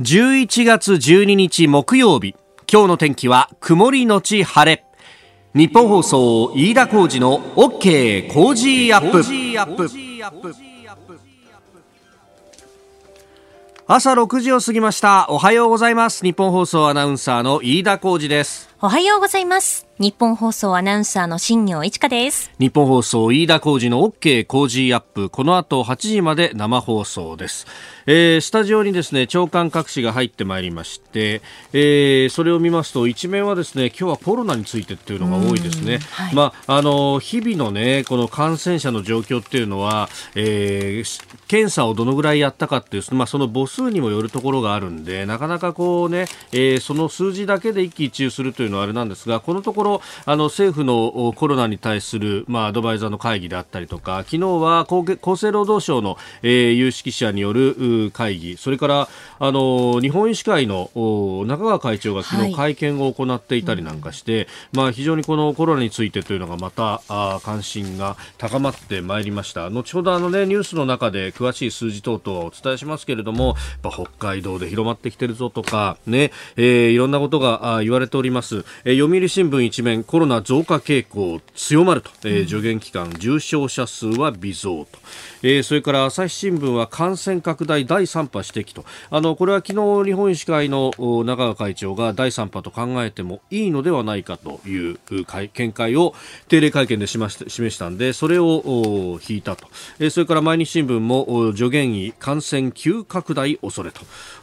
11月12日木曜日。今日の天気は曇りのち晴れ。日本放送飯田浩二の OK 工事アップ。朝6時を過ぎました。おはようございます。日本放送アナウンサーの飯田浩二ですおはようございます。日本放送アナウンサーの新業一華です。日本放送飯田浩二の OK 工事アップ。この後8時まで生放送です、えー、スタジオにですね長官各紙が入ってまいりまして、えー、それを見ますと一面はですね今日はコロナについてっていうのが多いですね、はい、まああの日々のねこの感染者の状況っていうのは、えー、検査をどのぐらいやったかっていうまあその母数にもよるところがあるんでなかなかこうね、えー、その数字だけで一喜一憂するというのはあれなんですがこのところろあの政府のコロナに対する、まあ、アドバイザーの会議であったりとか昨日は厚生労働省の、えー、有識者による会議それからあの日本医師会の中川会長が昨日会見を行っていたりなんかして、はい、まあ、非常にこのコロナについてというのがまたあ関心が高まってまいりました。後ほどあの、ね、ニュースの中で詳しい数字等々をお伝えしますけれども北海道で広まってきてるぞとかね、えー、いろんなことが言われております、えー、読売新聞一面コロナ増加傾向強まると、えー、助言期間重症者数は微増と、えー、それから朝日新聞は感染拡大第3波指摘と。あのこれは昨日日本医師会の中川会長が第3波と考えてもいいのではないかという見解を定例会見でしまし示したんでそれを引いたと、えー、それから毎日新聞も助言医感染急拡大恐れ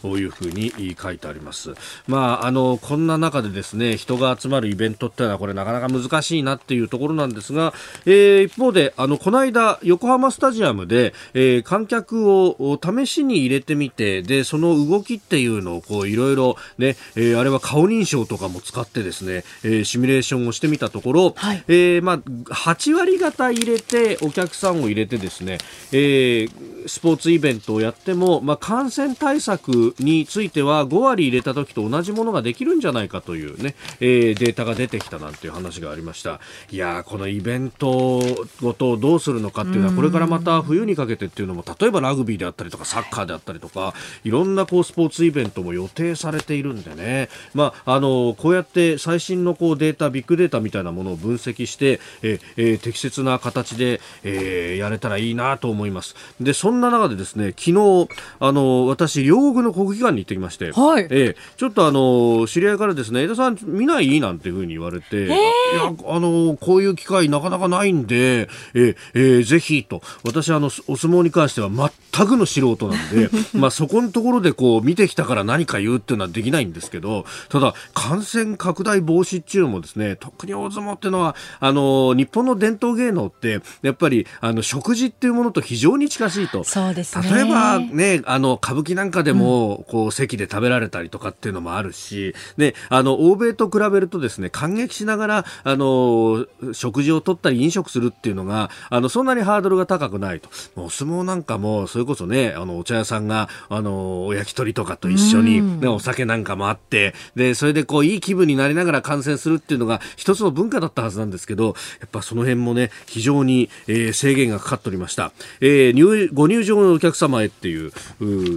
というふうに書いてあります。まああのこんな中でですね人が集まるイベントっていうのはこれなかなか難しいなっていうところなんですが、えー、一方であのこの間横浜スタジアムで、えー、観客を試しに入れてみてでその動きっていうのをこういろいろね、えー、あれは顔認証とかも使ってですね、えー、シミュレーションをしてみたところ、はい、えー、まあ8割方入れてお客さんを入れてですね、えー、スポーツイベントをやっても、まあ、感染対策については5割入れた時と同じものができるんじゃないかというね、えー、データが出てきたなんていう話がありました。いやこのイベントごとどうするのかっていうのはこれからまた冬にかけてっていうのも例えばラグビーであったりとかサッカーであったりとかいろんなこうスポーツイベントも予定されているんでね、まあ、あのこうやって最新のこうデータビッグデータみたいなものを分析してええ適切な形で、えー、やれたらいいなと思います。でそんな中でですね昨日あの私両国の国技館に行ってきまして、はい、えー、ちょっとあの知り合いからですね江田さん見ない？なんていうふうに言われて、えー、いやあのこういう機会なかなかないんで、えーえー、ぜひと。私あのお相撲に関しては全くの素人なんで まあそこのところでこう見てきたから何か言うっていうのはできないんですけどただ感染拡大防止っていうのもですね特に大相撲っていうのはあの日本の伝統芸能ってやっぱりあの食事っていうものと非常に近しいと。そうです、ね、例えばねあの歌舞伎なんかでも、こう席で食べられたりとかっていうのもあるし、ね、あの欧米と比べるとですね感激しながらあの食事をとったり飲食するっていうのがあのそんなにハードルが高くないと。お相撲なんかもそれこそねあのお茶屋さんがあのお焼き鳥とかと一緒に、ね、お酒なんかもあってでそれでこういい気分になりながら観戦するっていうのが一つの文化だったはずなんですけどやっぱその辺もね非常に、えー、制限がかかっておりました、えー、入ご入場のお客様へっていう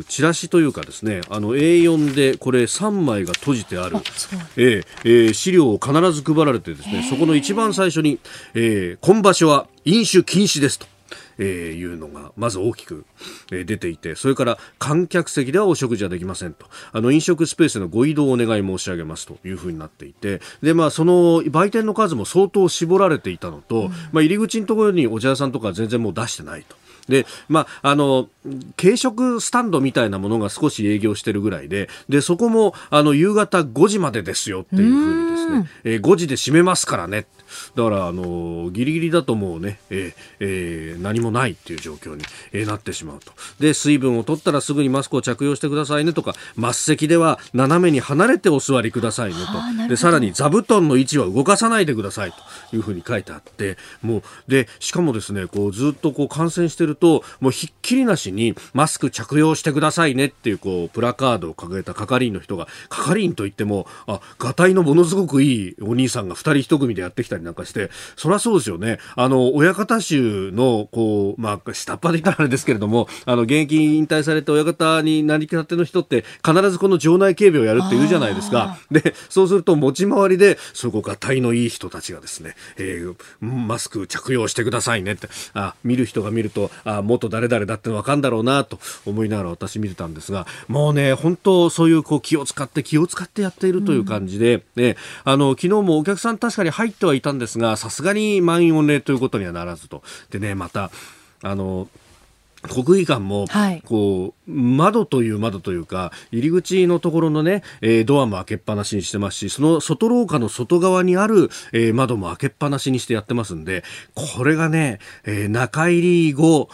チラシというかですねあの A4 でこれ3枚が閉じてある。えー、えー、資料を必ず配られてですねそこの一番最初に、えー、今場所は飲酒禁止ですと。えー、いうのがまず大きく、えー、出ていてそれから観客席ではお食事はできませんとあの飲食スペースのご移動をお願い申し上げますというふうになっていてで、まあ、その売店の数も相当絞られていたのと、うん、まあ、入り口のところにお茶屋さんとか全然もう出してないと。で、まあ、あの、軽食スタンドみたいなものが少し営業してるぐらいで、で、そこも、あの、夕方5時までですよっていうふうにですね、えー、5時で閉めますからね。だから、あの、ギリギリだともうね、えーえー、何もないっていう状況に、えー、なってしまうと。で、水分を取ったらすぐにマスクを着用してくださいねとか、末席では斜めに離れてお座りくださいねと。で、さらに座布団の位置は動かさないでくださいというふうに書いてあって、もう、で、しかもですね、こう、ずっとこう感染してるるともうひっきりなしにマスク着用してくださいねっていうこうプラカードを掲げた係員の人が係員といってもあがたいのものすごくいいお兄さんが2人1組でやってきたりなんかしてそりゃそうですよね。あの親方衆のこう、まあ、下っ端で言ったらあれですけれどもあの現役引退されて親方になりきたての人って必ずこの場内警備をやるって言うじゃないですか。でそうすると持ち回りでそこがたいのいい人たちがですね、えー、マスク着用してくださいねって。あ見る人が見るとあ元誰々だって分かるんだろうなと思いながら私見てたんですがもうね本当そういうこう気を使って気を使ってやっているという感じで、うん、ね、あの昨日もお客さん確かに入ってはいたんですがさすがに満員御礼ということにはならずと。でねまたあの国技館も、こう、窓という窓というか、入り口のところのね、えー、ドアも開けっぱなしにしてますし、その外廊下の外側にある、えー、窓も開けっぱなしにしてやってますんで、これがね、えー、中入り後、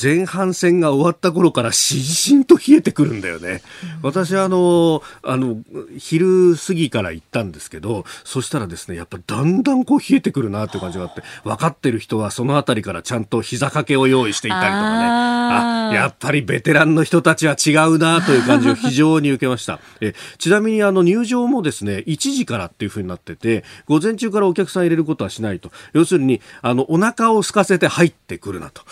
前半戦が終わった頃からしんしんと冷えてくるんだよね。うん、私はあの、あの、昼過ぎから行ったんですけど、そしたらですね、やっぱだんだんこう冷えてくるなっていう感じがあって、分かってる人はそのあたりからちゃんと膝掛けを用意していたりとか、ね、あやっぱりベテランの人たちは違うなという感じを非常に受けました。えちなみにあの入場もですね1時からっていうふうになってて午前中からお客さん入れることはしないと。要するにあのお腹を空かせて入ってくるなと。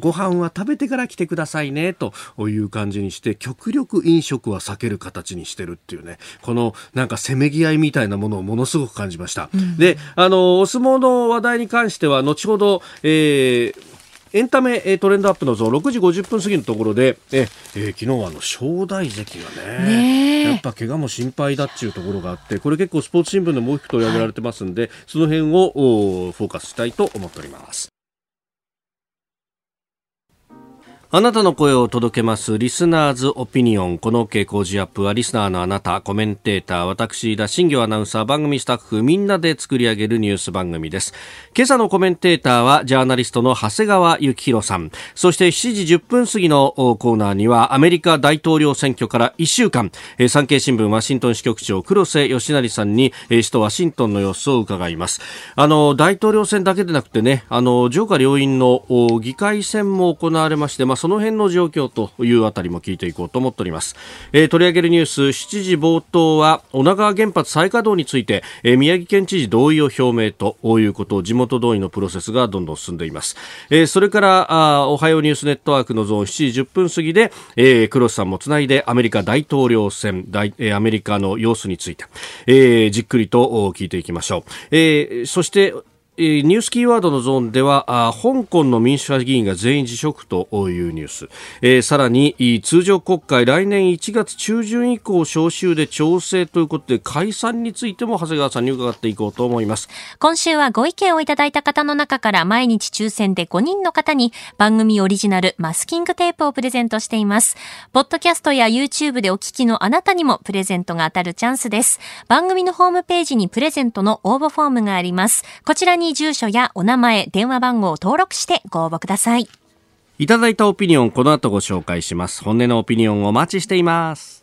ご飯は食べてから来てくださいねという感じにして極力飲食は避ける形にしてるっていうね。このなんかせめぎ合いみたいなものをものすごく感じました、うん、であのお相撲の話題に関しては後ほど、えーエンタメトレンドアップのゾーン6時50分過ぎのところでえ、えー、昨日はあの正代関がねやっぱ怪我も心配だっていうところがあってこれ結構スポーツ新聞でも大きく取り上げられてますんで、はい、その辺をフォーカスしたいと思っております。あなたの声を届けます。リスナーズオピニオン。この傾向時アップは、リスナーのあなた、コメンテーター、私、田新業アナウンサー、番組スタッフ、みんなで作り上げるニュース番組です。今朝のコメンテーターは、ジャーナリストの長谷川幸宏さん。そして7時10分過ぎのコーナーには、アメリカ大統領選挙から1週間、産経新聞ワシントン支局長、黒瀬義成さんに、首都ワシントンの様子を伺います。あの、大統領選だけでなくてね、あの、上下両院の議会選も行われまして、まあ、その辺の状況というあたりも聞いていこうと思っております、えー、取り上げるニュース7時冒頭は女川原発再稼働について、えー、宮城県知事同意を表明ということを地元同意のプロセスがどんどん進んでいます、えー、それからあおはようニュースネットワークのゾーン7時10分過ぎで、えー、黒瀬さんもつないでアメリカ大統領選大、えー、アメリカの様子について、えー、じっくりと聞いていきましょう、えー、そしてニュースキーワードのゾーンでは香港の民主派議員が全員辞職というニュース、えー、さらに通常国会来年1月中旬以降召集で調整ということで解散についても長谷川さんに伺っていこうと思います。今週はご意見をいただいた方の中から毎日抽選で5人の方に番組オリジナルマスキングテープをプレゼントしています。ポッドキャストや YouTube でお聞きのあなたにもプレゼントが当たるチャンスです。番組のホームページにプレゼントの応募フォームがあります。こちらに住所やお名前、電話番号を登録してご応募ください。いただいたオピニオン、この後ご紹介します。本音のオピニオンをお待ちしています。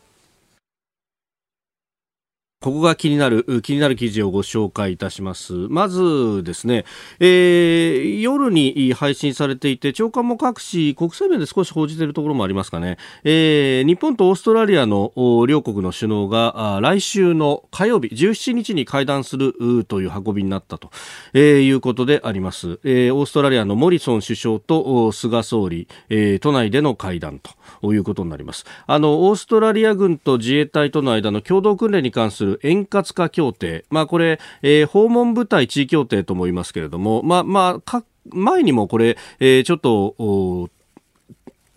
ここが気になる、気になる記事をご紹介いたします。まずですね、えー、夜に配信されていて、長官も各紙、国際面で少し報じているところもありますかね、えー、日本とオーストラリアの両国の首脳が来週の火曜日、17日に会談するという運びになったと、えー、いうことであります。えー、オーストラリアのモリソン首相と菅総理、えー、都内での会談ということになります。あの、オーストラリア軍と自衛隊との間の共同訓練に関するる円滑化協定、まあ、これ、えー、訪問部隊地位協定とも言いますけれども、まあまあ、前にもこれ、えー、ちょっと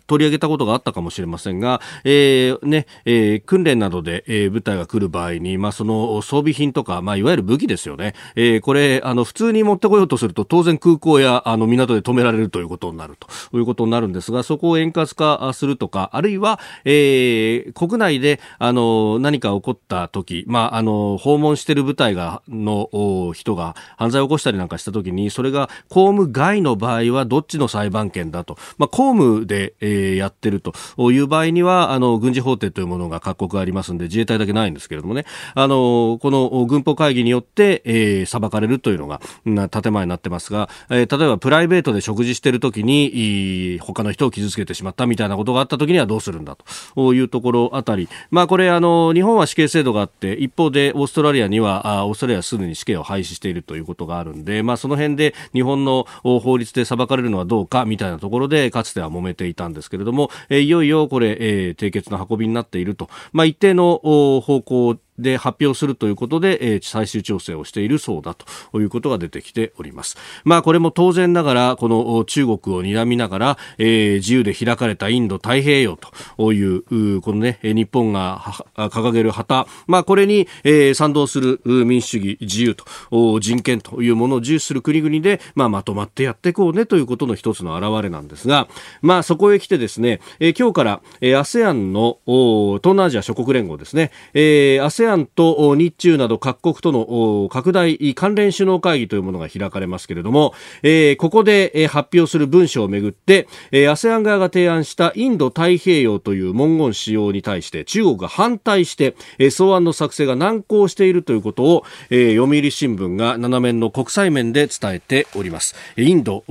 取り上げたことがあったかもしれませんが、えーねえー、訓練などで、えー、部隊が来る場合に、まあ、その装備品とか、まあ、いわゆる武器ですよね、えー、これあの普通に持ってこようとすると当然空港やあの港で止められるということになると。いうことになるんですがそこを円滑化するとかあるいは、えー、国内であの何か起こった時、まあ、あの訪問している部隊がの人が犯罪を起こしたりなんかした時にそれが公務外の場合はどっちの裁判権だと、まあ、公務で、ええ、やってると。いう場合には、あの、軍事法廷というものが各国ありますんで、自衛隊だけないんですけれどもね、あの、この軍法会議によって、えー、裁かれるというのが、な建前になってますが、えー、例えばプライベートで食事してるときに、他の人を傷つけてしまったみたいなことがあったときにはどうするんだと。いうところあたり、まあこれあの、日本は死刑制度があって、一方でオーストラリアには、あオーストラリアはすでに死刑を廃止しているということがあるんで、まあその辺で日本の法律で裁かれるのはどうかみたいなところで、かつては揉めていたんですけれども、え、いよいよこれ、え、締結の運びになっていると、まあ一定の方向で発表するということで、えー、最終調整をしているそうだということが出てきております。まあこれも当然ながら、この中国を睨みながら、えー、自由で開かれたインド太平洋という、このね、日本が掲げる旗、まあこれに、えー、賛同する民主主義、自由と人権というものを重視する国々で、まあまとまってやっていこうねということの一つの表れなんですが、まあそこへ来てですね、えー、今日から、え、ASEAN の東南アジア諸国連合ですね、えー、ASEAN と日中など各国との拡大関連首脳会議というものが開かれますけれども、えー、ここで発表する文書をめぐって、えー、ASEAN 側が提案したインド太平洋という文言使用に対して中国が反対して、えー、草案の作成が難航しているということを、えー、読売新聞が7面の国際面で伝えております。インド、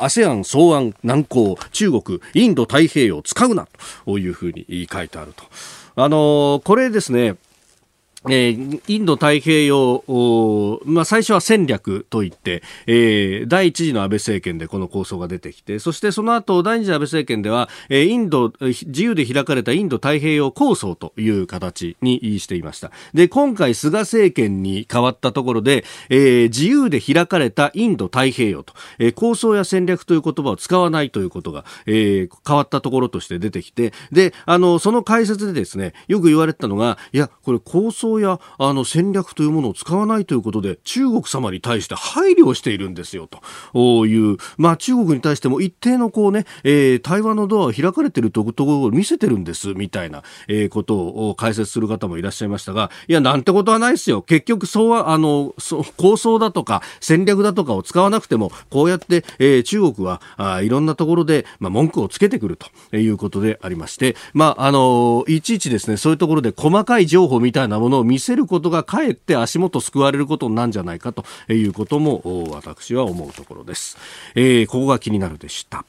ASEAN 草案難航、中国、インド太平洋使うなというふうに書いてあると。あの、これですね、えー、インド太平洋、まあ、最初は戦略といって、えー、第一次の安倍政権でこの構想が出てきて、そしてその後、第二次安倍政権では、えー、インド、自由で開かれたインド太平洋構想という形にしていました。で、今回、菅政権に変わったところで、えー、自由で開かれたインド太平洋と、えー、構想や戦略という言葉を使わないということが、えー、変わったところとして出てきて、で、あの、その解説でですね、よく言われたのが、いや、これ構想やあの戦略というものを使わないということで中国様に対して配慮しているんですよと。いう、まあ、中国に対しても一定のこうね、えー、対話のドアを開かれているところを見せてるんですみたいな、えー、ことを解説する方もいらっしゃいましたがいやなんてことはないですよ。結局そうはあの構想だとか戦略だとかを使わなくてもこうやって、えー、中国はあいろんなところで、まあ、文句をつけてくるということでありまして、まあ、あのいちいちですねそういうところで細かい情報みたいなものを見せることがかえって足元救われることなんじゃないかということも私は思うところです。えー、ここが気になるでした。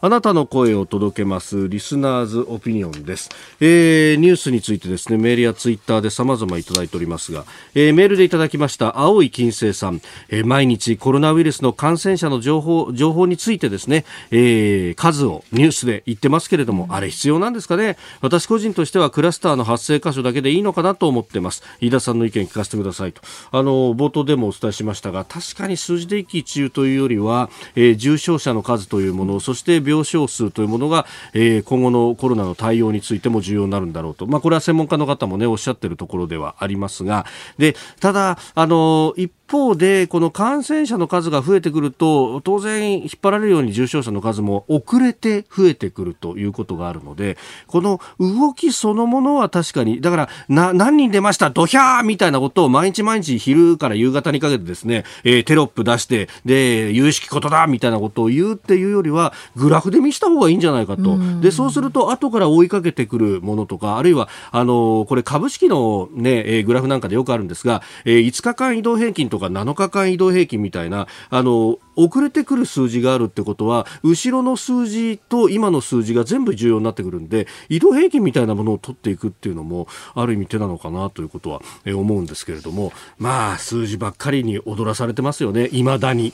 あなたの声を届けますリスナーズオピニオンです、えー、ニュースについてですねメールやツイッターで様々いただいておりますが、えー、メールでいただきました青い金星さん、えー、毎日コロナウイルスの感染者の情報情報についてですね、えー、数をニュースで言ってますけれどもあれ必要なんですかね？私個人としてはクラスターの発生箇所だけでいいのかなと思ってます。飯田さんの意見聞かせてくださいと。あの冒頭でもお伝えしましたが確かに数字で一喜一憂というよりは、えー、重症者の数というものそして病床数というものが、えー、今後のコロナの対応についても重要になるんだろうと、まあ、これは専門家の方も、ね、おっしゃっているところではありますが。でただあの一方で、この感染者の数が増えてくると、当然引っ張られるように重症者の数も遅れて増えてくるということがあるので、この動きそのものは確かに、だから、な、何人出ました？ドヒャーみたいなことを毎日毎日昼から夕方にかけてですね、えー、テロップ出して、で、有識ことだみたいなことを言うっていうよりは、グラフで見した方がいいんじゃないかと。で、そうすると、後から追いかけてくるものとか、あるいは、あのー、これ株式のね、えー、グラフなんかでよくあるんですが、えー、5日間移動平均ととか7日間移動平均みたいなあの遅れてくる数字があるってことは後ろの数字と今の数字が全部重要になってくるんで移動平均みたいなものを取っていくっていうのもある意味手なのかなということは思うんですけれどもまあ数字ばっかりに踊らされてますよねいまだに。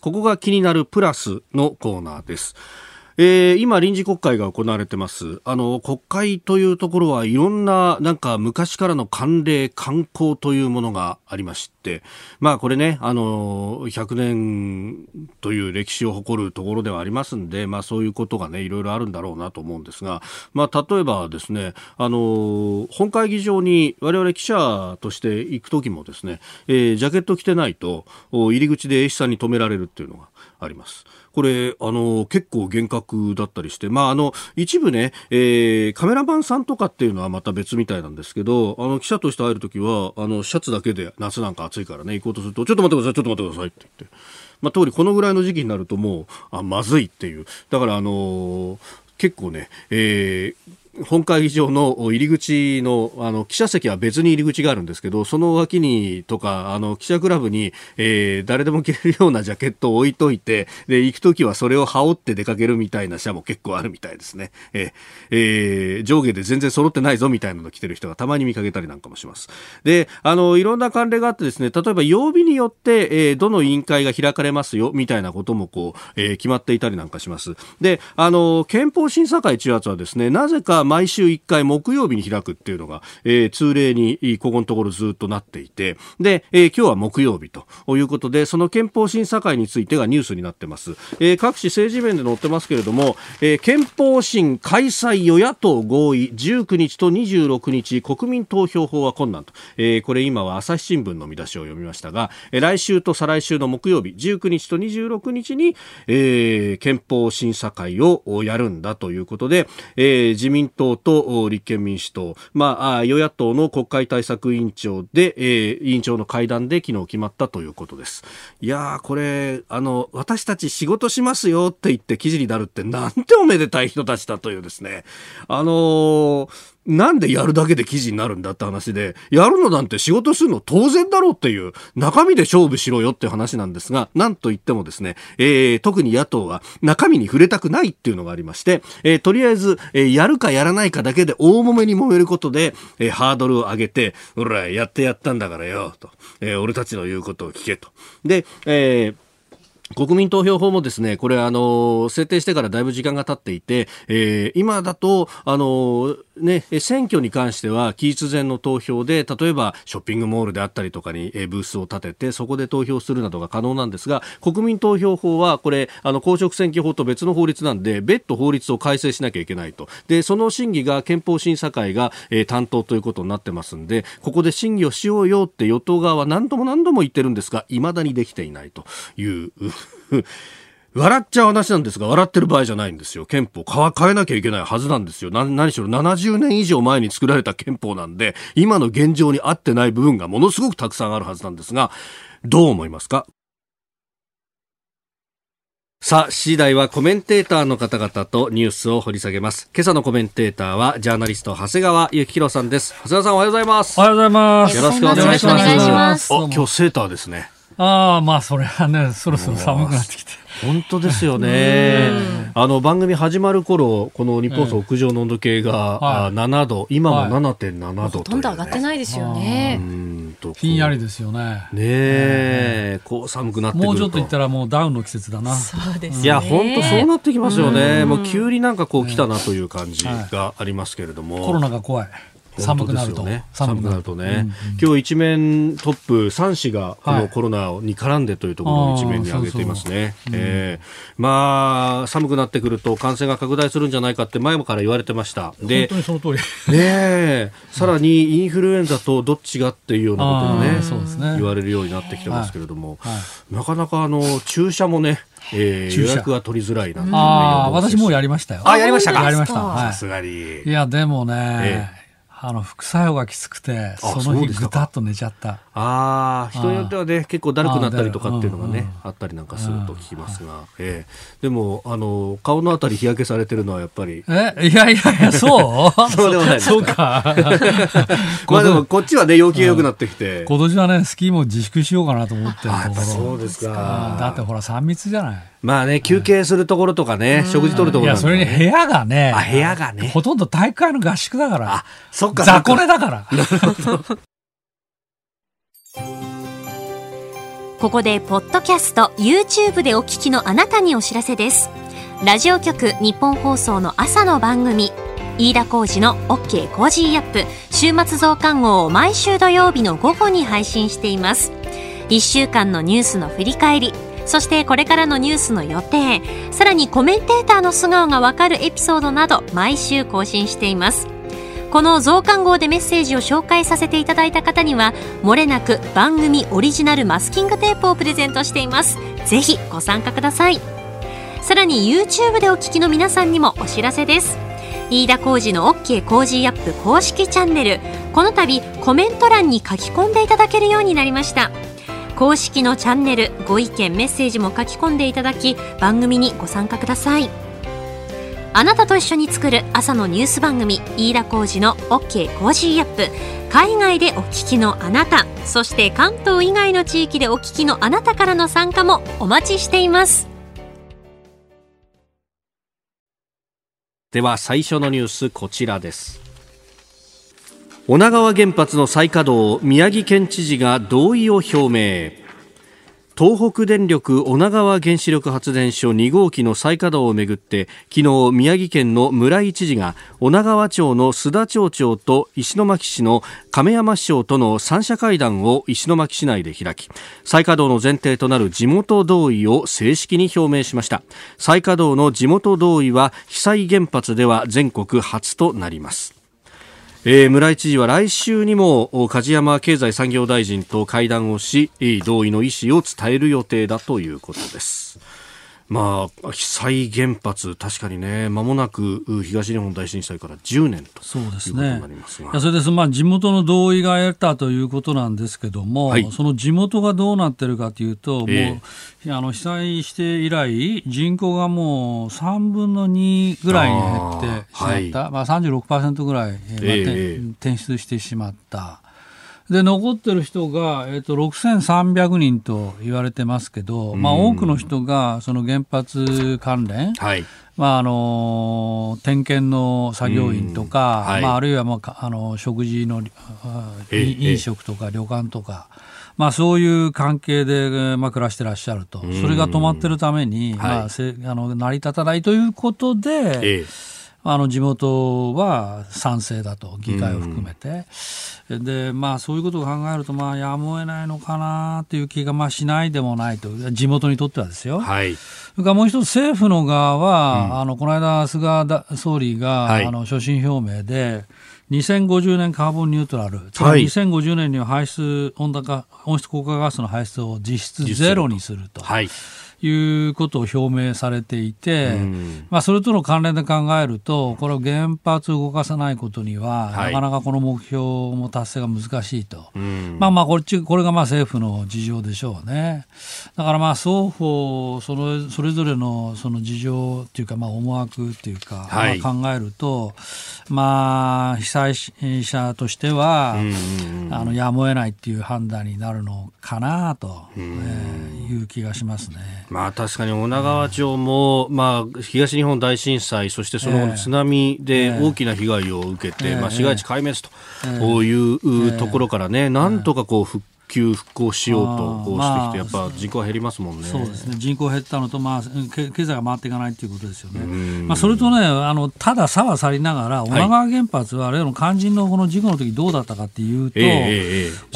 ここが気になるプラスのコーナーです。えー、今臨時国会が行われてます。あの、国会というところはいろんな、なんか昔からの慣例、慣行というものがありまして、まあこれね、あの、100年という歴史を誇るところではありますんで、まあそういうことがね、いろいろあるんだろうなと思うんですが、まあ例えばですね、あの、本会議場に我々記者として行くときもですね、えー、ジャケット着てないと、入り口で A さんに止められるっていうのがあります。これ、あの、結構厳格だったりして、まあ、あの、一部ね、えー、カメラマンさんとかっていうのはまた別みたいなんですけど、あの、記者として会えるときは、あの、シャツだけで夏なんか暑いからね、行こうとすると、ちょっと待ってください、ちょっと待ってくださいって言って。まあ、通りこのぐらいの時期になるともうあまずいっていうだからあのー結構ね、えー、本会議場の入り口のあの記者席は別に入り口があるんですけどその脇にとかあの記者クラブに、えー、誰でも着れるようなジャケットを置いといてで行く時はそれを羽織って出かけるみたいな社も結構あるみたいですね、えーえー、上下で全然揃ってないぞみたいなの着てる人がたまに見かけたりなんかもします。であのいろんな慣例があってですね例えば曜日によって、えー、どの委員会が開かれますよみたいなこともこう、えー、決まっていたりなんかします。であの憲法審査会中圧はですねなぜか毎週1回木曜日に開くっていうのが、えー、通例にここのところずっとなっていて。で、えー、今日は木曜日ということでその憲法審査会についてがニュースになってます、えー、各紙政治面で載ってますけれども、えー、憲法審開催与野党合意19日と26日国民投票法は困難と、えー、これ今は朝日新聞の見出しを読みましたが、えー、来週と再来週の木曜日19日と26日に、えー、憲法審査会をやるんだということで、えー、自民党と立憲民主党、まあ、与野党の国会対策委員長で、えー、委員長の会談で昨日決まったということです。いやー、これ、あの、私たち仕事しますよって言って記事になるってなんておめでたい人たちだというですね。あのーなんでやるだけで記事になるんだって話で、やるのなんて仕事するの当然だろうっていう、中身で勝負しろよって話なんですが、なんといってもですね、えー、特に野党は中身に触れたくないっていうのがありまして、えー、とりあえず、えー、やるかやらないかだけで大揉めに揉めることで、えー、ハードルを上げて、ほら、やってやったんだからよ、と、えー、俺たちの言うことを聞けと。で、えー国民投票法もですね、これあの、制定してからだいぶ時間が経っていて、えー、今だと、あの、ね、選挙に関しては、期日前の投票で、例えばショッピングモールであったりとかに、ブースを立てて、そこで投票するなどが可能なんですが、国民投票法は、これ、あの、公職選挙法と別の法律なんで、別途法律を改正しなきゃいけないと。で、その審議が憲法審査会が、えー、担当ということになってますんで、ここで審議をしようよって与党側は何度も何度も言ってるんですが、未だにできていないという、笑っちゃう話なんですが、笑ってる場合じゃないんですよ。憲法変えなきゃいけないはずなんですよ。何しろ70年以上前に作られた憲法なんで、今の現状に合ってない部分がものすごくたくさんあるはずなんですが、どう思いますか？さあ、7時台はコメンテーターの方々とニュースを掘り下げます。今朝のコメンテーターは、ジャーナリスト、長谷川幸宏さんです。長谷川さん、おはようございます。おはようございます。よろしくお願いします。お、今日セーターですね。ああ、まあ、それはね、そろそろ寒くなってきて。本当ですよね。あの番組始まる頃、この日本屋上の温度計が7度、今も7.7度、ほとんど上がってないですよね。ひんやりですよね。ねえ、こう寒くなってもうちょっと言ったらもうダウンの季節だな。そうですいや、本当そうなってきますよね。もう急になんかこう来たなという感じがありますけれども。コロナが怖い。寒くなると。ね。寒くなるとね、うんうん、今日一面トップ3紙がこのコロナに絡んでというところを一面に挙げていますね、えまあ寒くなってくると感染が拡大するんじゃないかって前から言われてました。で本当にその通り。ねさらにインフルエンザとどっちがっていうようなこともねね。言われるようになってきてますけれども、はい。はい、なかなかあの注射もねえー、予約が取りづらいなああ、私もうやりましたよ。あ、やりましたか。やりました。さすがに。いや、でもね、あの副作用がきつくてその日ぐたっと寝ちゃったああ人によってはね結構だるくなったりとかっていうのがねあったりなんかすると聞きますが、えー、でもあの顔のあたり日焼けされてるのはやっぱり。えいやいやいや そう？そうでもないそうか。まあでもこっちはね陽気が良くなってきて。今年はねスキーも自粛しようかなと思ってるところそうですか。だってほら3密じゃない。まあね、休憩するところとかね、食事取るところ、ね、いや、それに部屋がね、あ、部屋がね。ほとんど体育会の合宿だから。あ、そっか。雑魚寝だから。ここで、ポッドキャスト、YouTube でお聞きのあなたにお知らせです。ラジオ局ニッポン放送の朝の番組、飯田浩二の OK コージーアップ週末増刊号を毎週土曜日の午後に配信しています。1週間のニュースの振り返り、そしてこれからのニュースの予定、さらにコメンテーターの素顔がわかるエピソードなど毎週更新しています。この増刊号でメッセージを紹介させていただいた方には、もれなく番組オリジナルマスキングテープをプレゼントしています。ぜひご参加ください。さらに YouTube でお聞きの皆さんにもお知らせです。飯田浩二の OK コージーアップ公式チャンネル、この度コメント欄に書き込んでいただけるようになりました。公式のチャンネルご意見メッセージも書き込んでいただき番組にご参加くださいあなたと一緒に作る朝のニュース番組飯田浩二の OK コージーアップ。海外でお聞きのあなたそして関東以外の地域でお聞きのあなたからの参加もお待ちしています。では最初のニュースこちらです。女川原発の再稼働宮城県知事が同意を表明。東北電力女川原子力発電所2号機の再稼働をめぐって昨日宮城県の村井知事が女川町の須田町長と石巻市の亀山市長との三者会談を石巻市内で開き再稼働の前提となる地元同意を正式に表明しました。再稼働の地元同意は被災原発では全国初となります。えー、村井知事は来週にも梶山経済産業大臣と会談をし同意の意思を伝える予定だということです。まあ、被災原発、確かにね、まもなく東日本大震災から10年とそうですね。いやそれです、まあ、地元の同意が得たということなんですけども、はい、その地元がどうなってるかというと、えー、もうあの被災して以来、人口がもう3分の2ぐらいに減ってしまった、はい、まあ、36%ぐらい、えー、転出してしまった。で残ってる人が、えーと、6300人と言われてますけど、まあ、多くの人がその原発関連、はい。まあ、あの点検の作業員とか、はい、まあ、あるいは、まあ、あの食事の飲食とか旅館とか。まあ、そういう関係で、まあ、暮らしてらっしゃると、それが止まってるために、まあ、せあの成り立たないということで、ええあの地元は賛成だと、議会を含めて。うん、で、まあそういうことを考えると、まあやむを得ないのかなという気がまあしないでもないと、地元にとってはですよ。はい。それからもう一つ政府の側は、うん、あの、この間菅総理が、はい、あの、所信表明で、2050年カーボンニュートラル、つまり2050年には排出温暖化、温室効果ガスの排出を実質ゼロにすると。はい。いうことを表明されていて、まあ、それとの関連で考えると、これを原発を動かさないことには、はい、なかなかこの目標も達成が難しいと、まあまあこっち、これがまあ政府の事情でしょうね。だからまあ双方その、それぞれのその事情っていうか、まあ、思惑っていうか、考えると、まあ、被災者としては、あのやむを得ないっていう判断になるのかなと、えー、いう気がしますね。まあ確かに女川町も、まあ東日本大震災、そしてその津波で大きな被害を受けて、まあ市街地壊滅というところからね、なんとかこう復旧復興しようとこうしてきて、やっぱ人口減りますもんね。そうですね。人口減ったのと、まあ、経済が回っていかないということですよね。まあ、それとね、あの、ただ差は去りながら、女川原発は、例の肝心のこの事故の時どうだったかっていうと、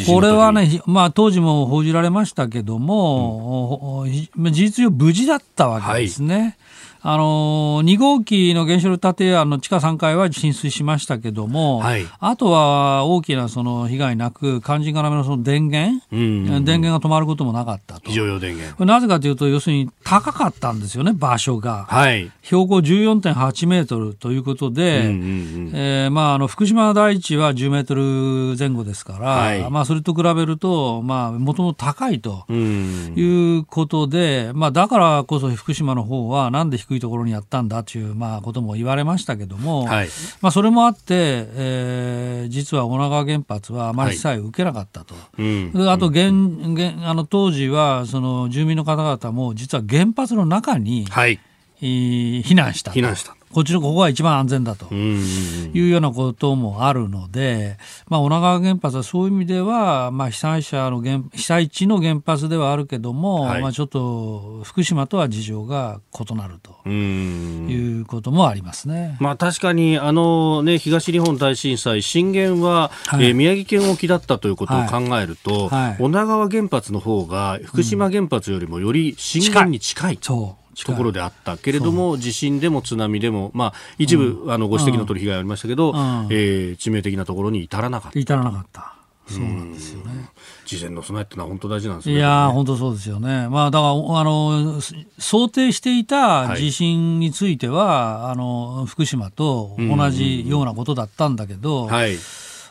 これはね、まあ、当時も報じられましたけども、うん、事実上無事だったわけですね。はいあの2号機の原子力建屋の地下3階は浸水しましたけども、はい、あとは大きなその被害なく、肝心要のその電源、うんうんうん、電源が止まることもなかったと。非常用電源。なぜかというと、要するに高かったんですよね、場所が。はい、標高14.8メートルということで、うんうんうん、えー、まあ、あの福島第一は10メートル前後ですから、はい、まあ、それと比べると、まあ、もともと高いということで、まあ、だからこそ福島の方は、なんで低いいところにやったんだという、まあ、ことも言われましたけども、はい、まあ、それもあって、えー、実は女川原発はあまり被災を受けなかったと、はい。うん、あと現現あの当時はその住民の方々も実は原発の中に、はい、避難した避難したこっちのここが一番安全だと。いうようなこともあるので、まあ、女川原発はそういう意味では、まあ、被災者の原被災地の原発ではあるけども、はい、まあ、ちょっと福島とは事情が異なると。いうこともありますね、まあ、確かにあの、ね、東日本大震災、震源は、はい、えー、宮城県沖だったということを考えると、はい、女川原発の方が福島原発よりもより震源に近い。うん、そうところであったけれども、地震でも津波でも、まあ、一部、うん、あのご指摘の取り被害ありましたけど、うん、えー、致命的なところに至らなかった。至らなかった。そうなんですよね。事前の備えってのは本当大事なんですね。いや本当そうですよね。まあだからあの想定していた地震については、はい、あの福島と同じようなことだったんだけど、うんはい、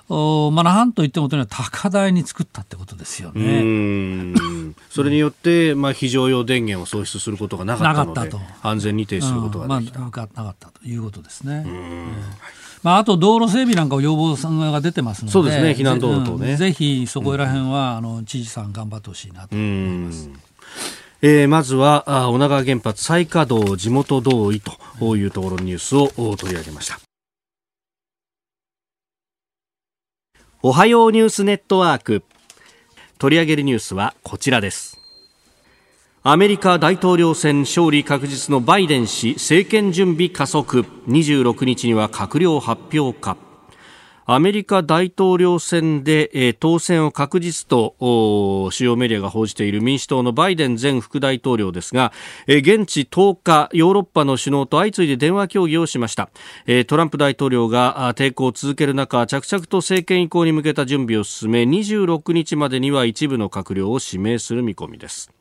おまあ、なんといってもとには高台に作ったってことですよね。それによって、まあ、非常用電源を創出することがなかったのでと。安全に停止することができた、うん。まあ、なかったということですね。まあ、あと道路整備なんかを要望さんが出てますので、そうですね、避難道路とね。ぜひそこら辺は、あの知事さん頑張ってほしいなと思います。えー、まずはあ女川原発再稼働地元同意というところのニュースを取り上げましたおはようニュースネットワーク。取り上げるニュースはこちらです。アメリカ大統領選勝利確実のバイデン氏政権準備加速。26日には閣僚発表か。アメリカ大統領選で、えー、当選を確実と主要メディアが報じている民主党のバイデン前副大統領ですが、えー、現地10日ヨーロッパの首脳と相次いで電話協議をしました、えー、トランプ大統領が抵抗を続ける中着々と政権移行に向けた準備を進め26日までには一部の閣僚を指名する見込みです。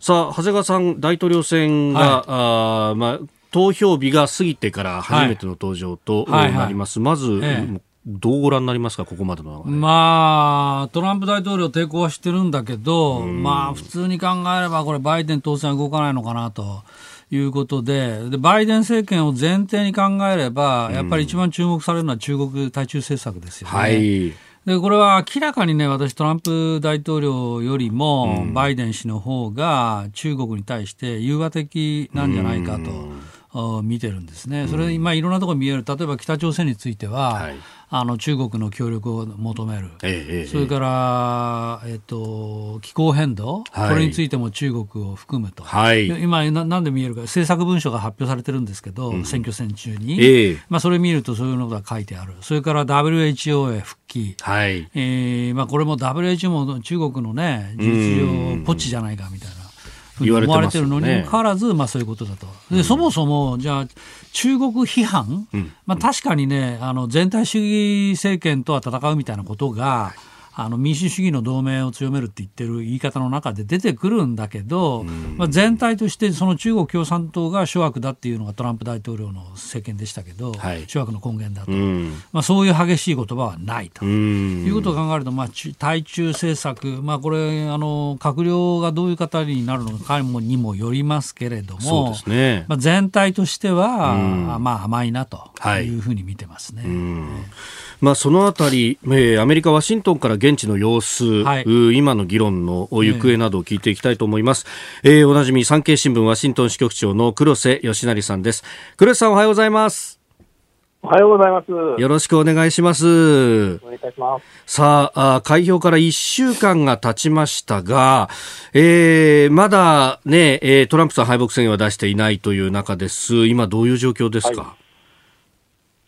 さあ長谷川さん大統領選が、はい、あまあ投票日が過ぎてから初めての登場となります。まず、ええ。どうご覧になりますか、ここまでの、まあ、トランプ大統領、抵抗はしてるんだけど、まあ、普通に考えれば、これ、バイデン当選は動かないのかなということでで、バイデン政権を前提に考えれば、やっぱり一番注目されるのは中国対中政策ですよね。はい。でこれは明らかにね、私、トランプ大統領よりも、バイデン氏の方が中国に対して融和的なんじゃないかと見てるんですね。それ、今、いろんなところ見える、例えば北朝鮮については、はい。あの中国の協力を求める、ええ、それから、えっと、気候変動、はい、これについても中国を含むと、はい、今な、なんで見えるか、政策文書が発表されてるんですけど、うん、選挙戦中に、え、まあ、それ見るとそういうのが書いてある、それから WHO へ復帰、はい。えーまあ、これも WHO も中国のね、事実上、ポチじゃないかみたいな。言われてるのにもかかわらず、まあ、そういうことだと。で、そもそも、じゃあ、中国批判、まあ、確かにね、あの全体主義政権とは戦うみたいなことが、あの民主主義の同盟を強めるって言ってる言い方の中で出てくるんだけど、まあ、全体としてその中国共産党が諸悪だっていうのがトランプ大統領の政権でしたけど、はい、諸悪の根源だと、まあ、そういう激しい言葉はないと。いうことを考えると、まあ、対中政策、まあ、これあの、閣僚がどういう方になるのかにもよりますけれども、ね、まあ、全体としては、まあ、甘いなとい。うふうに見てますね。まあ、そのあたり、えー、アメリカ・ワシントンから現地の様子、はい、今の議論の行方などを聞いていきたいと思います。えー、おなじみ産経新聞ワシントン支局長の黒瀬義成さんです。黒瀬さんおはようございます。おはようございます。よろしくお願いします。お願いいたします。さあ、あ開票から1週間が経ちましたが、えー、まだね、えー、トランプさん敗北宣言は出していないという中です。今どういう状況ですか、は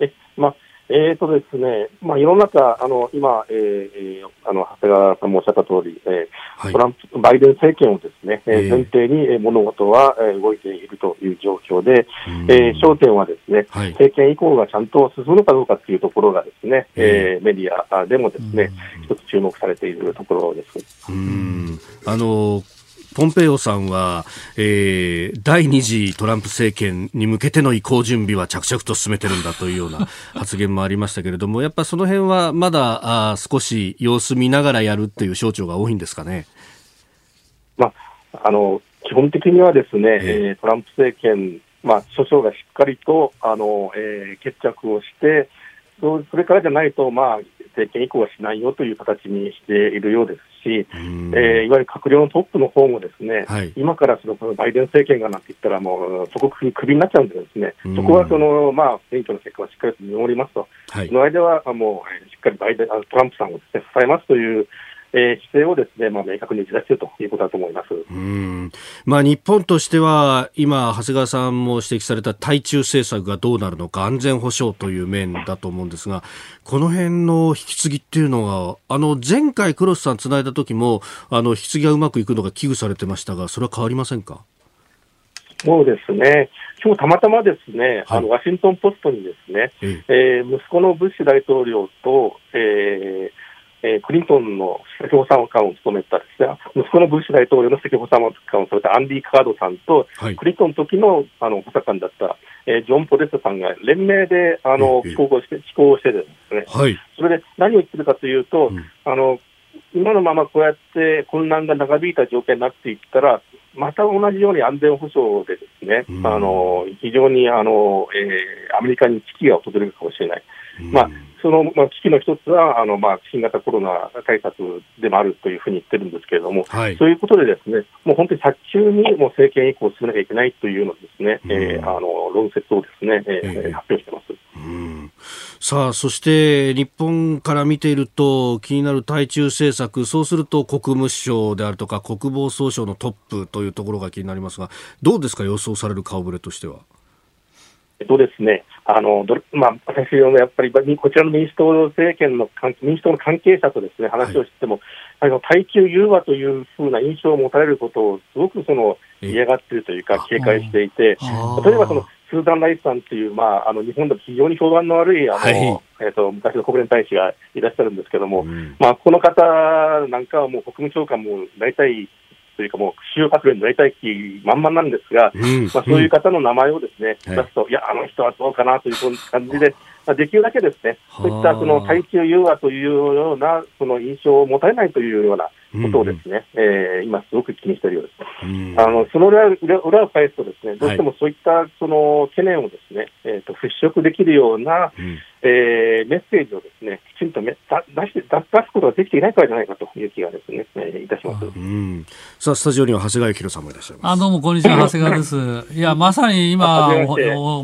い、え、まえーとですね、まあ、世の中、あの今、えー、あの長谷川さんもおっしゃった通り、えー、はい、トランプバイデン政権をですね、えー、前提に物事は、えー、動いているという状況で、えー、焦点はですね、はい、政権移行がちゃんと進むのかどうかというところがですね、えー、メディアでもですね、一つ注目されているところです。うん。あのポンペイオさんは、えー、第2次トランプ政権に向けての移行準備は着々と進めてるんだというような 発言もありましたけれども、やっぱその辺はまだあ少し様子見ながらやるっていう省庁が多いんですかね？まあ、あの基本的にはですね、えー、トランプ政権、まあ、首相がしっかりとあの、えー、決着をして、それからじゃないと、まあ、政権移行はしないよという形にしているようですし、えー、いわゆる閣僚のトップの方もですね、はい、今からそのバイデン政権がなんて言ったら、もうそこクビになっちゃうんで、ですね。そこはその、まあ、選挙の結果をしっかりと見守りますと、はい、その間はもうしっかりバイデントランプさんをです、ね、支えますという。えー、姿勢をですね、まあ、明確に打ち出しているということだと思います。うん。まあ、日本としては、今、長谷川さんも指摘された対中政策がどうなるのか、安全保障という面だと思うんですが、この辺の引き継ぎっていうのが、あの前回、クロスさんつないだ時も、あの引き継ぎがうまくいくのが危惧されてましたが、それは変わりませんか？そうですね、今日たまたまですね、はい、あのワシントン・ポストにですね、え。えー、息子のブッシュ大統領と、えーえー、クリントンの政府補佐官を務めたですね、息子のブッシュ大統領の政府補佐官を務めたアンディ・カードさんと、はい、クリントンの時のあの補佐官だった、えー、ジョン・ポデスさんが連名であの寄稿して、寄稿してですね、はい、それで何を言ってるかというと、うん、あの今のままこうやって混乱が長引いた状況になっていったら、また同じように安全保障でですね、うん、あの非常にあの、えー、アメリカに危機が訪れるかもしれない。うん、まあその、まあ、危機の一つはあの、まあ、新型コロナ対策でもあるというふうに言ってるんですけれども、はい、そういうことで、ですねもう本当に早急にもう政権移行を進めなきゃいけないというのですね、うん、えー、あの論説をですね、えー、えー、発表してます。うんさあ、そして日本から見ていると気になる対中政策、そうすると国務省であるとか国防総省のトップというところが気になりますが、どうですか、予想される顔ぶれとしては？えっとですね、あのまあ、私はやっぱりこちらの民主党政権の民主党の関係者とですね話をしても、はい、あの耐久融和というふうな印象を持たれることをすごくその嫌がっているというか、警戒していて、例えばそのスーダン・ライスさんっていう、まあ、あの日本でも非常に評判の悪いあの、はい、えーと、昔の国連大使がいらっしゃるんですけども、うん、まあ、この方なんかはもう国務長官も大体というか、もう主要閣僚になりたい気満々なんですが、うん、まあ、そういう方の名前をですね、出すと、いや、あの人はどうかなという感じで、まあ、できるだけですね、そういったその対中融和というようなその印象を持たれないというようなことをですね、うんうん、えー、今すごく気にしているようです。うん、あのその裏裏を返すとですね、どうしてもそういったその懸念をですね、えーと、払拭できるような、うんえー、メッセージをですねきちんとめだ出して出すことができていないからじゃないかという気がですね、えー、いたします。うん、さあスタジオには長谷川幸さんもいらっしゃいます。あどうもこんにちは長谷川です。いやまさに今